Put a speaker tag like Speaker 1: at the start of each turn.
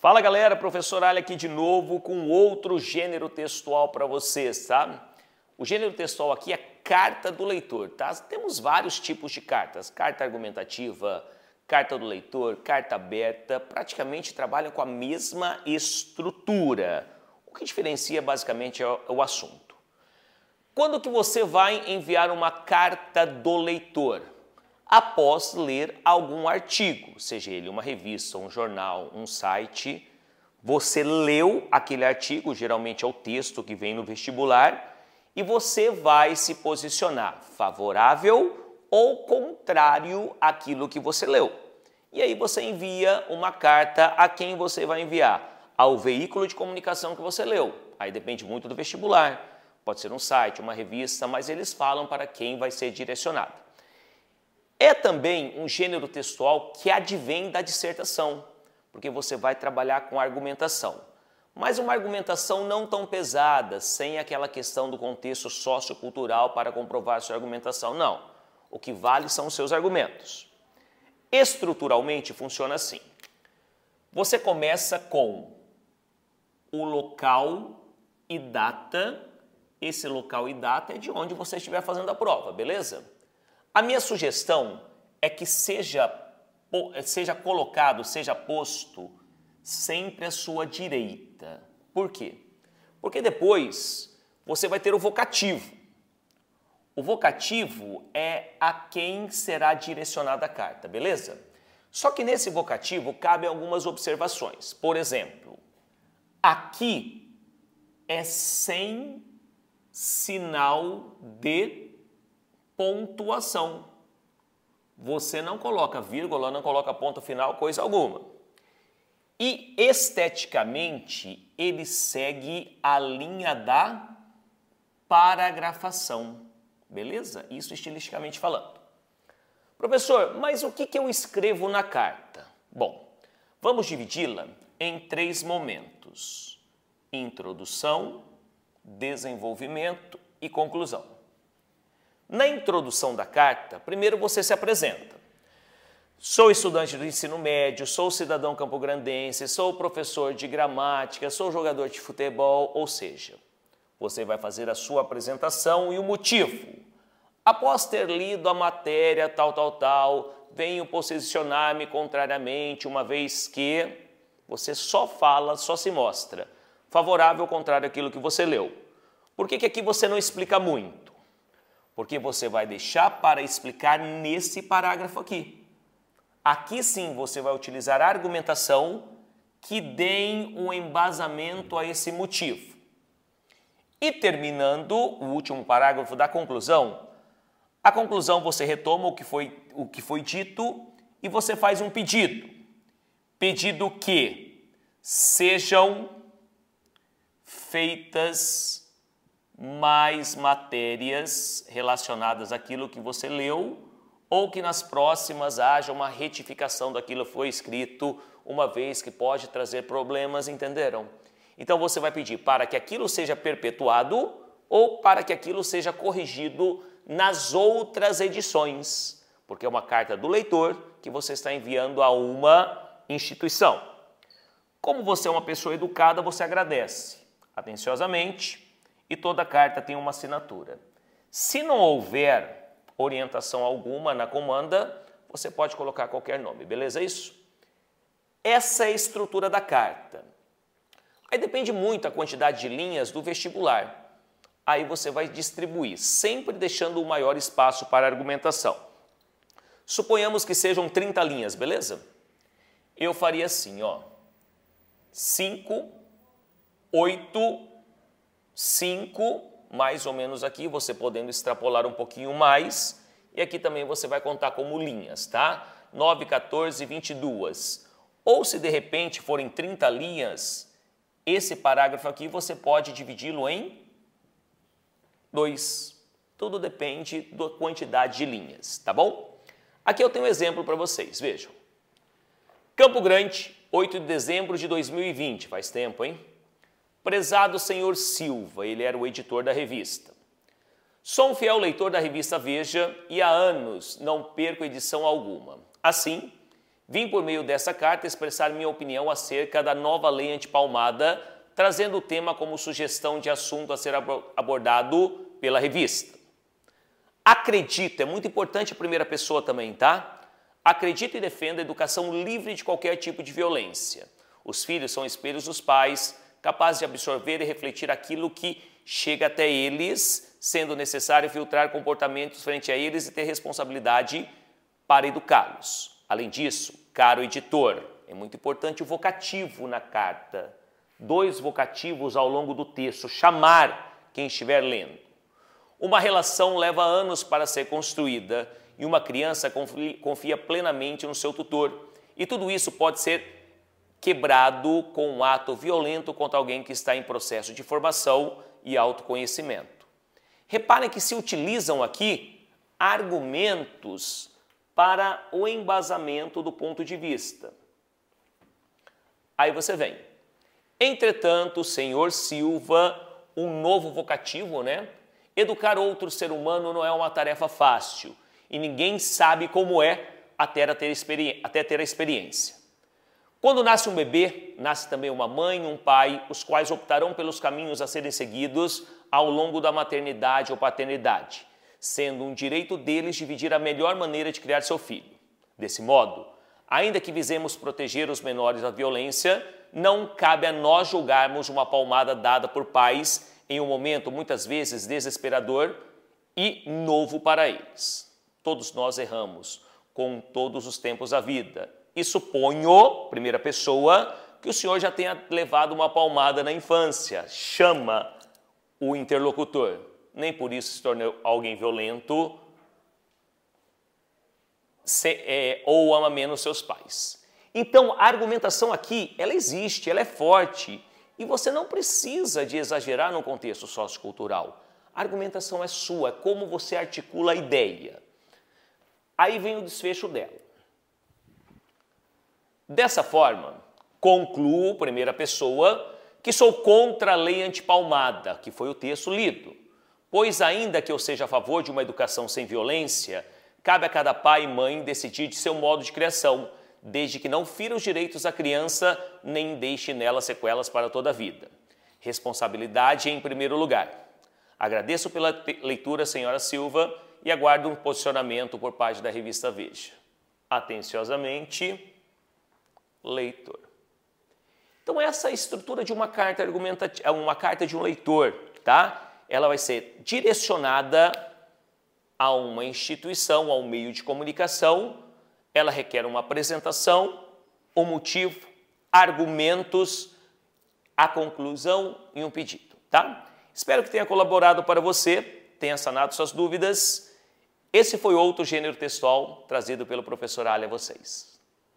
Speaker 1: Fala galera, professor Ali aqui de novo com outro gênero textual para vocês, tá? O gênero textual aqui é carta do leitor, tá? Temos vários tipos de cartas, carta argumentativa, carta do leitor, carta aberta, praticamente trabalham com a mesma estrutura. O que diferencia basicamente é o assunto. Quando que você vai enviar uma carta do leitor? Após ler algum artigo, seja ele uma revista, um jornal, um site. Você leu aquele artigo, geralmente é o texto que vem no vestibular, e você vai se posicionar favorável ou contrário àquilo que você leu. E aí você envia uma carta a quem você vai enviar? Ao veículo de comunicação que você leu. Aí depende muito do vestibular. Pode ser um site, uma revista, mas eles falam para quem vai ser direcionado. É também um gênero textual que advém da dissertação, porque você vai trabalhar com argumentação. Mas uma argumentação não tão pesada, sem aquela questão do contexto sociocultural para comprovar sua argumentação. Não. O que vale são os seus argumentos. Estruturalmente funciona assim. Você começa com o local e data. Esse local e data é de onde você estiver fazendo a prova, beleza? A minha sugestão é que seja, seja colocado, seja posto sempre à sua direita. Por quê? Porque depois você vai ter o vocativo. O vocativo é a quem será direcionada a carta, beleza? Só que nesse vocativo cabem algumas observações. Por exemplo, aqui é sem sinal de pontuação. Você não coloca vírgula, não coloca ponto final, coisa alguma. E esteticamente, ele segue a linha da paragrafação. Beleza? Isso estilisticamente falando. Professor, mas o que, que eu escrevo na carta? Bom, vamos dividi-la em três momentos: introdução, desenvolvimento e conclusão. Na introdução da carta, primeiro você se apresenta. Sou estudante do ensino médio, sou cidadão campograndense, sou professor de gramática, sou jogador de futebol, ou seja, você vai fazer a sua apresentação e o motivo. Após ter lido a matéria tal, tal, tal, venho posicionar-me contrariamente, uma vez que você só fala, só se mostra favorável ou contrário àquilo que você leu. Por que, que aqui você não explica muito? Porque você vai deixar para explicar nesse parágrafo aqui. Aqui sim você vai utilizar argumentação que deem um embasamento a esse motivo. E terminando o último parágrafo da conclusão, a conclusão você retoma o que foi, o que foi dito e você faz um pedido. Pedido que sejam feitas mais matérias relacionadas àquilo que você leu ou que nas próximas haja uma retificação daquilo que foi escrito, uma vez que pode trazer problemas, entenderam? Então você vai pedir para que aquilo seja perpetuado ou para que aquilo seja corrigido nas outras edições, porque é uma carta do leitor que você está enviando a uma instituição. Como você é uma pessoa educada, você agradece atenciosamente e toda carta tem uma assinatura. Se não houver orientação alguma na comanda, você pode colocar qualquer nome, beleza? Isso? Essa é a estrutura da carta. Aí depende muito a quantidade de linhas do vestibular. Aí você vai distribuir, sempre deixando o maior espaço para argumentação. Suponhamos que sejam 30 linhas, beleza? Eu faria assim, ó. 5, 8, 5, mais ou menos aqui, você podendo extrapolar um pouquinho mais. E aqui também você vai contar como linhas, tá? 9, 14, 22. Ou se de repente forem 30 linhas, esse parágrafo aqui você pode dividi-lo em 2. Tudo depende da quantidade de linhas, tá bom? Aqui eu tenho um exemplo para vocês, vejam. Campo Grande, 8 de dezembro de 2020, faz tempo, hein? Prezado senhor Silva, ele era o editor da revista. Sou um fiel leitor da revista Veja e há anos não perco edição alguma. Assim, Vim por meio dessa carta expressar minha opinião acerca da nova lei antipalmada, trazendo o tema como sugestão de assunto a ser abordado pela revista. Acredito, é muito importante a primeira pessoa também, tá? Acredito e defendo a educação livre de qualquer tipo de violência. Os filhos são espelhos dos pais, capazes de absorver e refletir aquilo que chega até eles, sendo necessário filtrar comportamentos frente a eles e ter responsabilidade para educá-los. Além disso, caro editor, é muito importante o vocativo na carta. Dois vocativos ao longo do texto, chamar quem estiver lendo. Uma relação leva anos para ser construída e uma criança confia plenamente no seu tutor. E tudo isso pode ser quebrado com um ato violento contra alguém que está em processo de formação e autoconhecimento. Reparem que se utilizam aqui argumentos para o embasamento do ponto de vista. Aí você vem. Entretanto, senhor Silva, um novo vocativo, né? Educar outro ser humano não é uma tarefa fácil e ninguém sabe como é até ter, até ter a experiência. Quando nasce um bebê, nasce também uma mãe e um pai, os quais optarão pelos caminhos a serem seguidos ao longo da maternidade ou paternidade, sendo um direito deles dividir a melhor maneira de criar seu filho. Desse modo, ainda que visemos proteger os menores da violência, não cabe a nós julgarmos uma palmada dada por pais em um momento muitas vezes desesperador e novo para eles. Todos nós erramos com todos os tempos da vida e suponho, primeira pessoa, que o senhor já tenha levado uma palmada na infância. Chama o interlocutor. Nem por isso se tornou alguém violento se, é, ou ama menos seus pais. Então, a argumentação aqui, ela existe, ela é forte. E você não precisa de exagerar no contexto sociocultural. A argumentação é sua, é como você articula a ideia. Aí vem o desfecho dela. Dessa forma, concluo, primeira pessoa, que sou contra a lei antipalmada, que foi o texto lido. Pois, ainda que eu seja a favor de uma educação sem violência, cabe a cada pai e mãe decidir de seu modo de criação, desde que não fira os direitos da criança nem deixe nela sequelas para toda a vida. Responsabilidade em primeiro lugar. Agradeço pela leitura, senhora Silva, e aguardo um posicionamento por parte da revista Veja. Atenciosamente, leitor. Então essa é estrutura de uma carta argumentativa, é uma carta de um leitor, tá? Ela vai ser direcionada a uma instituição, a um meio de comunicação. Ela requer uma apresentação, o um motivo, argumentos, a conclusão e um pedido, tá? Espero que tenha colaborado para você, tenha sanado suas dúvidas. Esse foi outro gênero textual trazido pelo professor Ali a vocês.